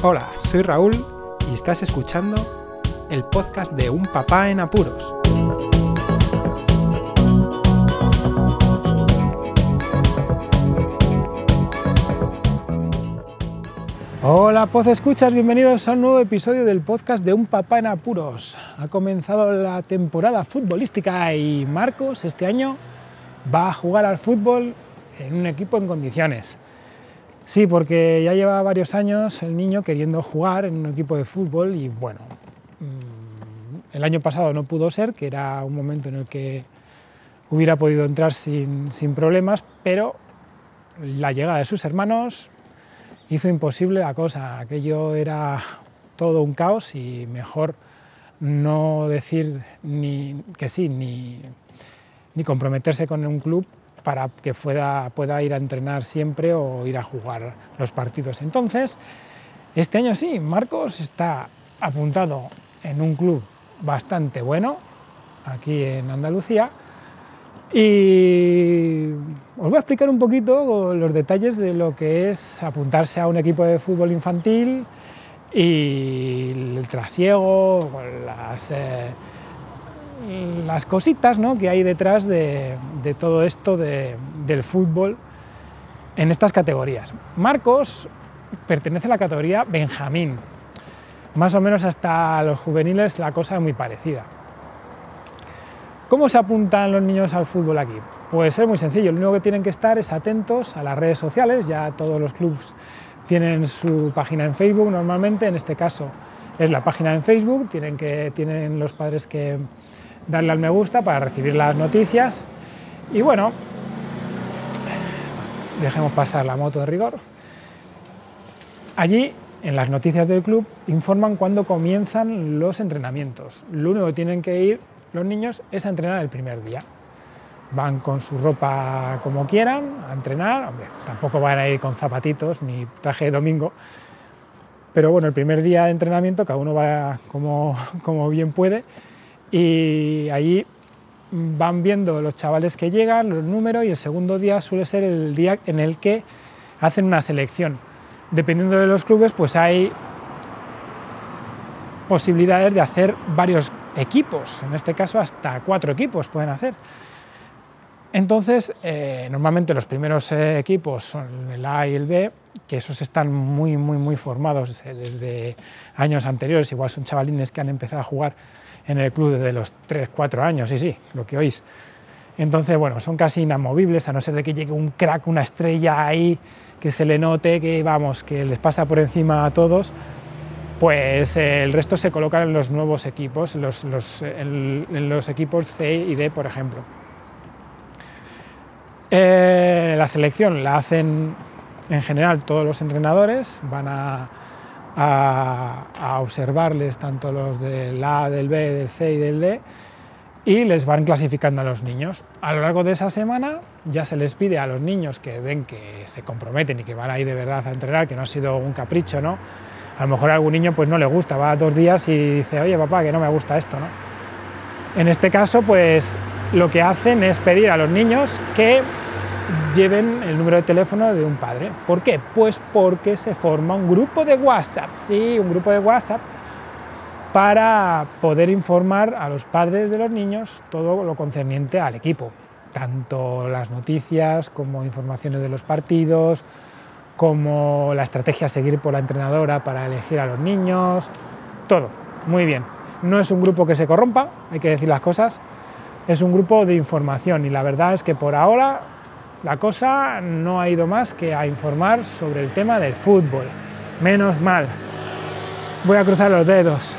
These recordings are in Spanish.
Hola, soy Raúl y estás escuchando el podcast de Un Papá en Apuros. Hola, Poz Escuchas, bienvenidos a un nuevo episodio del podcast de Un Papá en Apuros. Ha comenzado la temporada futbolística y Marcos este año va a jugar al fútbol en un equipo en condiciones. Sí, porque ya lleva varios años el niño queriendo jugar en un equipo de fútbol y bueno, mm, el año pasado no pudo ser, que era un momento en el que hubiera podido entrar sin, problemas, pero la llegada de sus hermanos hizo imposible la cosa. Aquello era todo un caos y mejor no decir ni que sí, ni, ni comprometerse con un club para que pueda, pueda ir a entrenar siempre o ir a jugar los partidos. Entonces, este año sí, Marcos está apuntado en un club bastante bueno, aquí en Andalucía, y os voy a explicar un poquito los detalles de lo que es apuntarse a un equipo de fútbol infantil y el trasiego, las... Eh, las cositas ¿no? que hay detrás de, todo esto del fútbol en estas categorías. Marcos pertenece a la categoría Benjamín. Más o menos hasta los juveniles la cosa es muy parecida. ¿Cómo se apuntan los niños al fútbol aquí? Pues es muy sencillo, lo único que tienen que estar es atentos a las redes sociales, ya todos los clubes tienen su página en Facebook normalmente, en este caso es la página en Facebook, tienen, que, tienen los padres que, darle al me gusta para recibir las noticias. Y bueno, dejemos pasar la moto de rigor. Allí, en las noticias del club, informan cuándo comienzan los entrenamientos. Lo único que tienen que ir los niños es a entrenar el primer día. Van con su ropa como quieran a entrenar, tampoco van a ir con zapatitos ni traje de domingo, pero bueno, el primer día de entrenamiento cada uno va como, como bien puede y allí van viendo los chavales que llegan, los números y el segundo día suele ser el día en el que hacen una selección. Dependiendo de los clubes, pues hay posibilidades de hacer varios equipos, en este caso hasta cuatro equipos pueden hacer. Entonces, eh, normalmente los primeros eh, equipos son el A y el B, que esos están muy, muy, muy formados desde años anteriores, igual son chavalines que han empezado a jugar en el club desde los 3, 4 años, sí, sí, lo que oís. Entonces, bueno, son casi inamovibles, a no ser de que llegue un crack, una estrella ahí, que se le note, que vamos, que les pasa por encima a todos, pues eh, el resto se colocan en los nuevos equipos, los, en, los equipos C y D, por ejemplo. Eh, la selección la hacen en general todos los entrenadores, van a, a, observarles tanto los del A, del B, del C y del D y les van clasificando a los niños. A lo largo de esa semana ya se les pide a los niños que ven que se comprometen y que van a ir de verdad a entrenar, que no ha sido un capricho, ¿no? A lo mejor a algún niño pues no le gusta, va dos días y dice, oye papá, que no me gusta esto, ¿no? En este caso, pues lo que hacen es pedir a los niños que lleven el número de teléfono de un padre. ¿Por qué? Pues porque se forma un grupo de WhatsApp, sí, un grupo de WhatsApp para poder informar a los padres de los niños todo lo concerniente al equipo, tanto las noticias como informaciones de los partidos, como la estrategia a seguir por la entrenadora para elegir a los niños, todo, muy bien. No es un grupo que se corrompa, hay que decir las cosas, es un grupo de información y la verdad es que por ahora la cosa no ha ido más que a informar sobre el tema del fútbol. Menos mal. Voy a cruzar los dedos.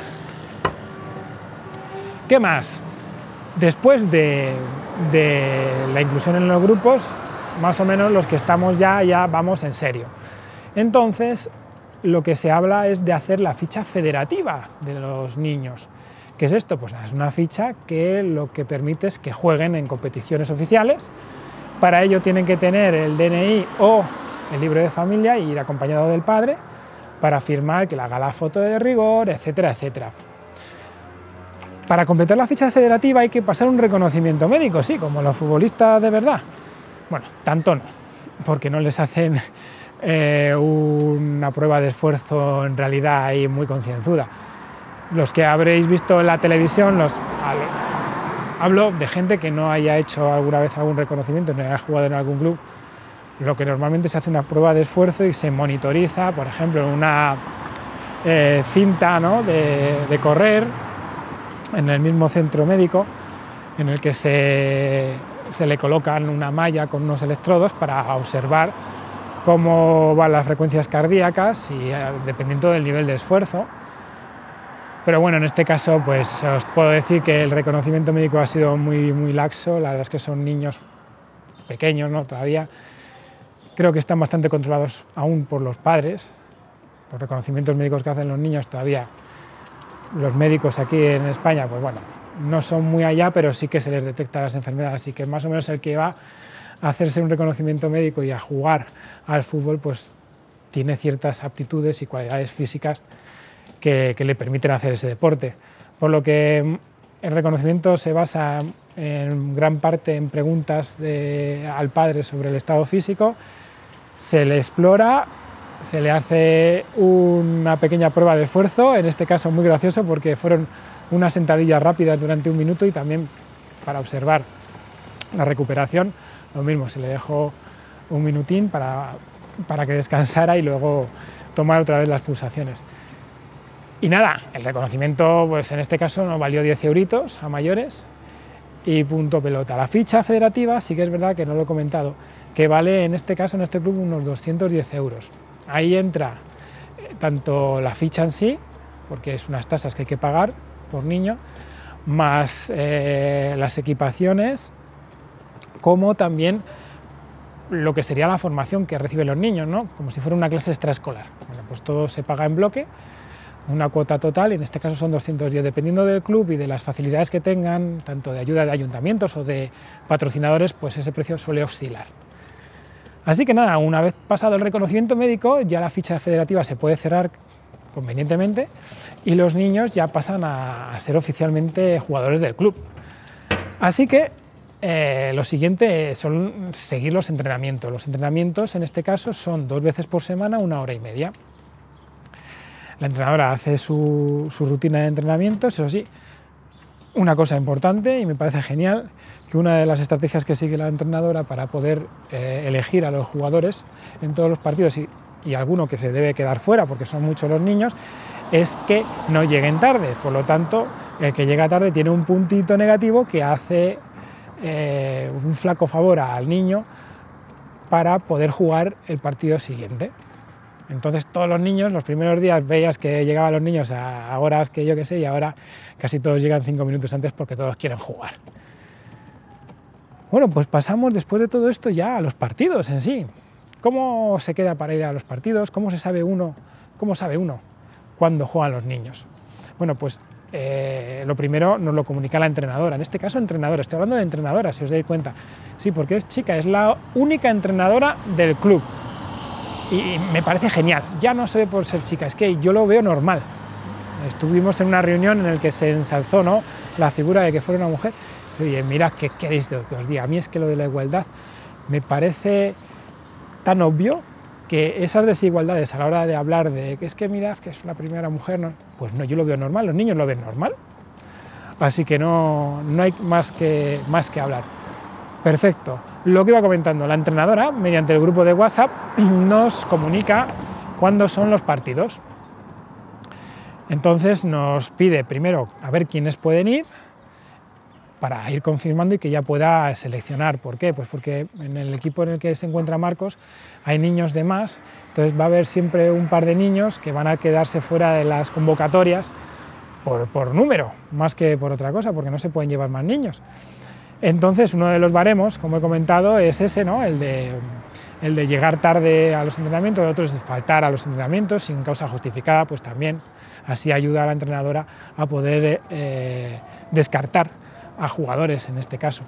¿Qué más? Después de, la inclusión en los grupos, más o menos los que estamos ya, ya vamos en serio. Entonces, lo que se habla es de hacer la ficha federativa de los niños. ¿Qué es esto? Pues es una ficha que lo que permite es que jueguen en competiciones oficiales para ello tienen que tener el DNI o el libro de familia y ir acompañado del padre para firmar que le haga la foto de rigor, etcétera, etcétera. Para completar la ficha federativa hay que pasar un reconocimiento médico, sí, como los futbolistas de verdad. Bueno, tanto no, porque no les hacen eh, una prueba de esfuerzo en realidad ahí muy concienzuda. Los que habréis visto en la televisión, los, hablo de gente que no haya hecho alguna vez algún reconocimiento, no haya jugado en algún club, lo que normalmente se hace una prueba de esfuerzo y se monitoriza, por ejemplo, en una eh, cinta de, correr en el mismo centro médico, en el que se, se le colocan una malla con unos electrodos para observar cómo van las frecuencias cardíacas y eh, dependiendo del nivel de esfuerzo. Pero bueno, en este caso, pues os puedo decir que el reconocimiento médico ha sido muy, muy laxo. La verdad es que son niños pequeños, ¿no? Todavía creo que están bastante controlados aún por los padres. Los reconocimientos médicos que hacen los niños todavía, los médicos aquí en España, pues bueno, no son muy allá, pero sí que se les detecta las enfermedades. Así que más o menos el que va a hacerse un reconocimiento médico y a jugar al fútbol, pues tiene ciertas aptitudes y cualidades físicas que, le permiten hacer ese deporte. Por lo que el reconocimiento se basa en gran parte en preguntas al padre sobre el estado físico, se le explora, se le hace una pequeña prueba de esfuerzo, en este caso muy gracioso porque fueron unas sentadillas rápidas durante un minuto y también para observar la recuperación, lo mismo, se le dejó un minutín para, para que descansara y luego tomar otra vez las pulsaciones. Y nada, el reconocimiento, pues en este caso nos valió 10 euritos a mayores y punto pelota. La ficha federativa sí que es verdad que no lo he comentado, que vale en este caso, en este club, unos 210 euros. Ahí entra eh, tanto la ficha en sí, porque es unas tasas que hay que pagar por niño, más eh, las equipaciones, como también lo que sería la formación que reciben los niños, ¿no? como si fuera una clase extraescolar. Bueno, pues todo se paga en bloque una cuota total, en este caso son 210, dependiendo del club y de las facilidades que tengan, tanto de ayuda de ayuntamientos o de patrocinadores, pues ese precio suele oscilar. Así que nada, una vez pasado el reconocimiento médico, ya la ficha federativa se puede cerrar convenientemente y los niños ya pasan a, ser oficialmente jugadores del club. Así que eh, lo siguiente son seguir los entrenamientos. Los entrenamientos en este caso son dos veces por semana, una hora y media. La entrenadora hace su, rutina de entrenamientos, eso sí, una cosa importante y me parece genial que una de las estrategias que sigue la entrenadora para poder eh, elegir a los jugadores en todos los partidos y, alguno que se debe quedar fuera porque son muchos los niños es que no lleguen tarde. Por lo tanto, el que llega tarde tiene un puntito negativo que hace eh, un flaco favor al niño para poder jugar el partido siguiente. Entonces todos los niños, los primeros días veías que llegaban los niños a horas que yo qué sé y ahora casi todos llegan cinco minutos antes porque todos quieren jugar. Bueno, pues pasamos después de todo esto ya a los partidos en sí. ¿Cómo se queda para ir a los partidos? ¿Cómo se sabe uno? ¿Cómo sabe uno cuándo juegan los niños? Bueno, pues eh, lo primero nos lo comunica la entrenadora, en este caso entrenadora, estoy hablando de entrenadora, si os dais cuenta. Sí, porque es chica, es la única entrenadora del club y me parece genial. Ya no sé por ser chica, es que yo lo veo normal. Estuvimos en una reunión en la que se ensalzó ¿no? la figura de que fuera una mujer. Oye, mira, ¿qué queréis que os diga? A mí es que lo de la igualdad me parece tan obvio que esas desigualdades a la hora de hablar de que es que mirad que es la primera mujer, ¿no? pues no, yo lo veo normal, los niños lo ven normal. Así que no, no hay más que, más que hablar. Perfecto. Lo que iba comentando, la entrenadora, mediante el grupo de WhatsApp, nos comunica cuándo son los partidos. Entonces nos pide primero a ver quiénes pueden ir para ir confirmando y que ya pueda seleccionar. ¿Por qué? Pues porque en el equipo en el que se encuentra Marcos hay niños de más, entonces va a haber siempre un par de niños que van a quedarse fuera de las convocatorias por, por número, más que por otra cosa, porque no se pueden llevar más niños. Entonces, uno de los baremos, como he comentado, es ese, ¿no? el, de, el de llegar tarde a los entrenamientos, el otro es faltar a los entrenamientos sin causa justificada, pues también así ayuda a la entrenadora a poder eh, descartar a jugadores en este caso.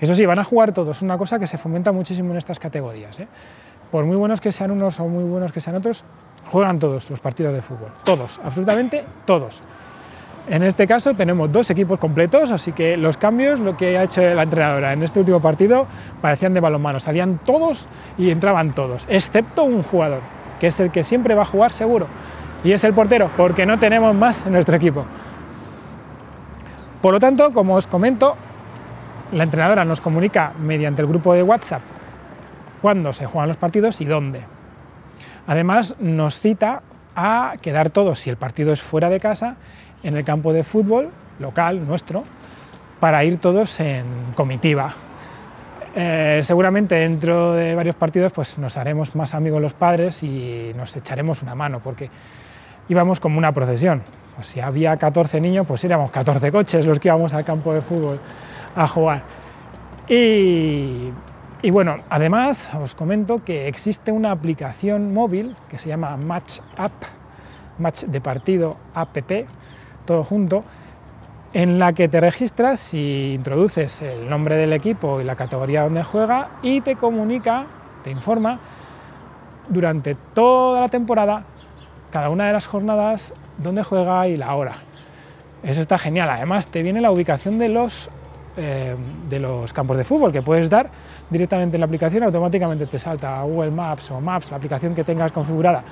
Eso sí, van a jugar todos, una cosa que se fomenta muchísimo en estas categorías. ¿eh? Por muy buenos que sean unos o muy buenos que sean otros, juegan todos los partidos de fútbol, todos, absolutamente todos. En este caso tenemos dos equipos completos, así que los cambios, lo que ha hecho la entrenadora en este último partido, parecían de balonmano. Salían todos y entraban todos, excepto un jugador, que es el que siempre va a jugar seguro, y es el portero, porque no tenemos más en nuestro equipo. Por lo tanto, como os comento, la entrenadora nos comunica mediante el grupo de WhatsApp cuándo se juegan los partidos y dónde. Además, nos cita a quedar todos, si el partido es fuera de casa, en el campo de fútbol local nuestro, para ir todos en comitiva. Eh, seguramente dentro de varios partidos pues nos haremos más amigos los padres y nos echaremos una mano, porque íbamos como una procesión. Pues si había 14 niños, pues éramos 14 coches los que íbamos al campo de fútbol a jugar. Y, bueno, además os comento que existe una aplicación móvil que se llama Match App, Match de partido app, todo junto, en la que te registras y introduces el nombre del equipo y la categoría donde juega y te comunica, te informa durante toda la temporada, cada una de las jornadas, dónde juega y la hora. Eso está genial. Además, te viene la ubicación de los eh, de los campos de fútbol que puedes dar directamente en la aplicación, automáticamente te salta a Google Maps o Maps, la aplicación que tengas configurada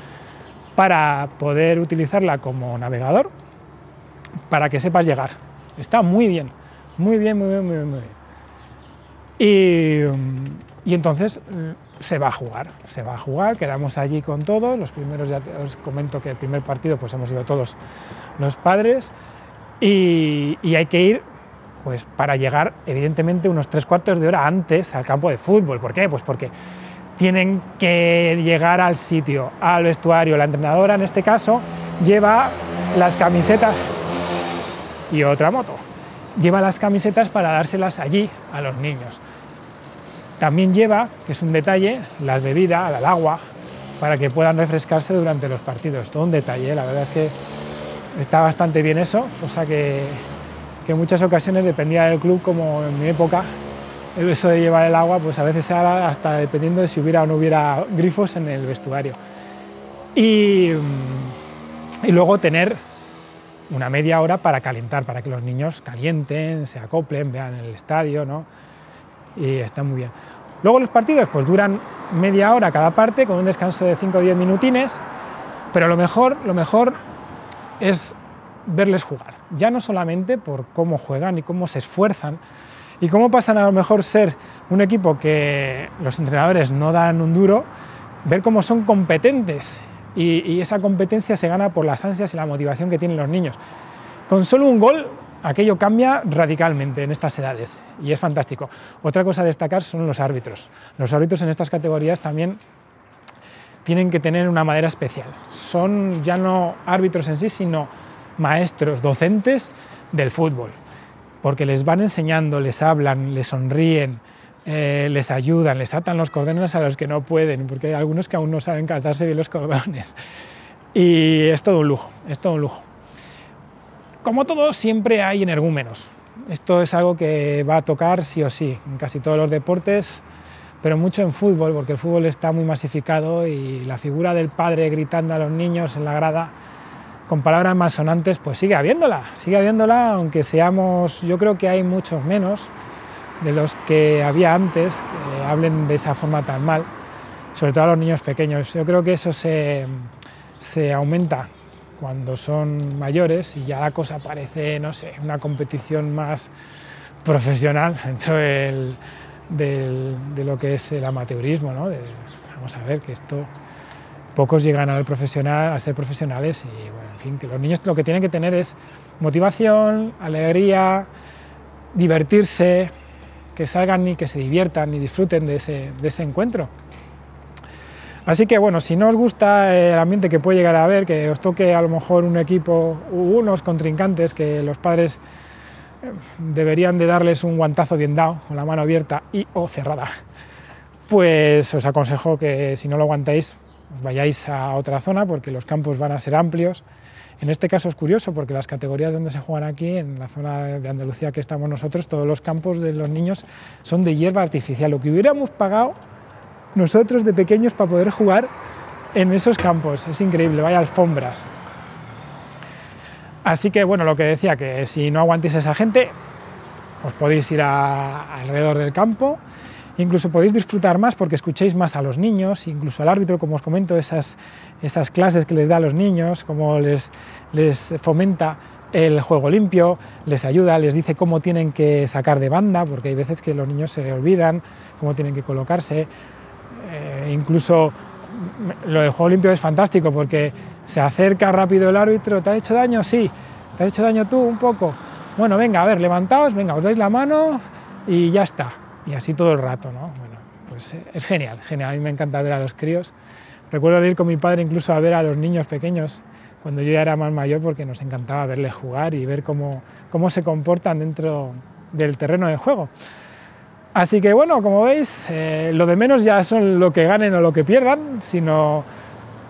para poder utilizarla como navegador para que sepas llegar. Está muy bien, muy bien, muy bien, muy bien. Muy bien. Y, entonces mm, se va a jugar, se va a jugar, quedamos allí con todos, los primeros ya os comento que el primer partido pues hemos ido todos los padres y, y hay que ir pues para llegar evidentemente unos tres cuartos de hora antes al campo de fútbol. ¿Por qué? Pues porque tienen que llegar al sitio, al vestuario. La entrenadora en este caso lleva las camisetas y otra moto. Lleva las camisetas para dárselas allí a los niños. También lleva, que es un detalle, las bebidas, el agua, para que puedan refrescarse durante los partidos. Todo un detalle, la verdad es que está bastante bien eso, cosa que que en muchas ocasiones dependía del club, como en mi época, eso de llevar el agua, pues a veces era hasta dependiendo de si hubiera o no hubiera grifos en el vestuario. Y, y luego tener una media hora para calentar, para que los niños calienten, se acoplen, vean el estadio, ¿no? Y está muy bien. Luego los partidos pues duran media hora cada parte con un descanso de 5 o 10 minutines, pero lo mejor, lo mejor es verles jugar, ya no solamente por cómo juegan y cómo se esfuerzan y cómo pasan a lo mejor ser un equipo que los entrenadores no dan un duro, ver cómo son competentes y, esa competencia se gana por las ansias y la motivación que tienen los niños. Con solo un gol aquello cambia radicalmente en estas edades y es fantástico. Otra cosa a destacar son los árbitros. Los árbitros en estas categorías también tienen que tener una madera especial. Son ya no árbitros en sí, sino maestros, docentes del fútbol, porque les van enseñando, les hablan, les sonríen, eh, les ayudan, les atan los cordones a los que no pueden, porque hay algunos que aún no saben calzarse bien los cordones. Y es todo un lujo, es todo un lujo. Como todo, siempre hay energúmenos. Esto es algo que va a tocar sí o sí en casi todos los deportes, pero mucho en fútbol, porque el fútbol está muy masificado y la figura del padre gritando a los niños en la grada con palabras más sonantes, pues sigue habiéndola, sigue habiéndola, aunque seamos, yo creo que hay muchos menos de los que había antes que hablen de esa forma tan mal, sobre todo a los niños pequeños. Yo creo que eso se, se aumenta cuando son mayores y ya la cosa parece, no sé, una competición más profesional dentro del, de lo que es el amateurismo, ¿no? vamos a ver que esto pocos llegan al profesional, a ser profesionales y bueno, en fin, que los niños lo que tienen que tener es motivación, alegría, divertirse, que salgan y que se diviertan y disfruten de ese, de ese encuentro. Así que bueno, si no os gusta el ambiente que puede llegar a haber, que os toque a lo mejor un equipo unos contrincantes que los padres eh, deberían de darles un guantazo bien dado, con la mano abierta y o cerrada, pues os aconsejo que si no lo aguantáis, vayáis a otra zona porque los campos van a ser amplios. En este caso es curioso porque las categorías donde se juegan aquí, en la zona de Andalucía que estamos nosotros, todos los campos de los niños son de hierba artificial, lo que hubiéramos pagado nosotros de pequeños para poder jugar en esos campos. Es increíble, vaya alfombras. Así que bueno, lo que decía, que si no aguantéis a esa gente, os podéis ir alrededor del campo, incluso podéis disfrutar más porque escuchéis más a los niños, incluso al árbitro, como os comento, esas, clases que les da a los niños, cómo les, fomenta el juego limpio, les ayuda, les dice cómo tienen que sacar de banda, porque hay veces que los niños se olvidan cómo tienen que colocarse. Eh, incluso lo del juego limpio es fantástico porque se acerca rápido el árbitro, ¿te ha hecho daño? Sí, ¿te has hecho daño tú un poco? Bueno, venga, a ver, levantaos, venga, os dais la mano y ya está. Y así todo el rato, ¿no? Bueno, pues eh, es genial, genial. A mí me encanta ver a los críos. Recuerdo ir con mi padre incluso a ver a los niños pequeños cuando yo ya era más mayor porque nos encantaba verles jugar y ver cómo, cómo se comportan dentro del terreno de juego. Así que bueno, como veis, eh, lo de menos ya son lo que ganen o lo que pierdan, sino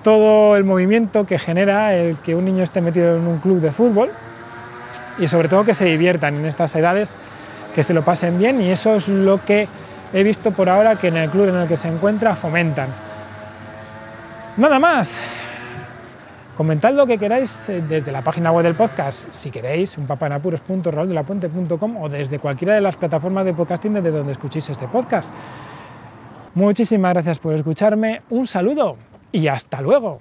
todo el movimiento que genera el que un niño esté metido en un club de fútbol y sobre todo que se diviertan en estas edades, que se lo pasen bien y eso es lo que he visto por ahora que en el club en el que se encuentra fomentan. Nada más. Comentad lo que queráis eh, desde la página web del podcast, si queréis, un papanapuros.raúldelapuente.com o desde cualquiera de las plataformas de podcasting desde donde escuchéis este podcast. Muchísimas gracias por escucharme, un saludo y hasta luego.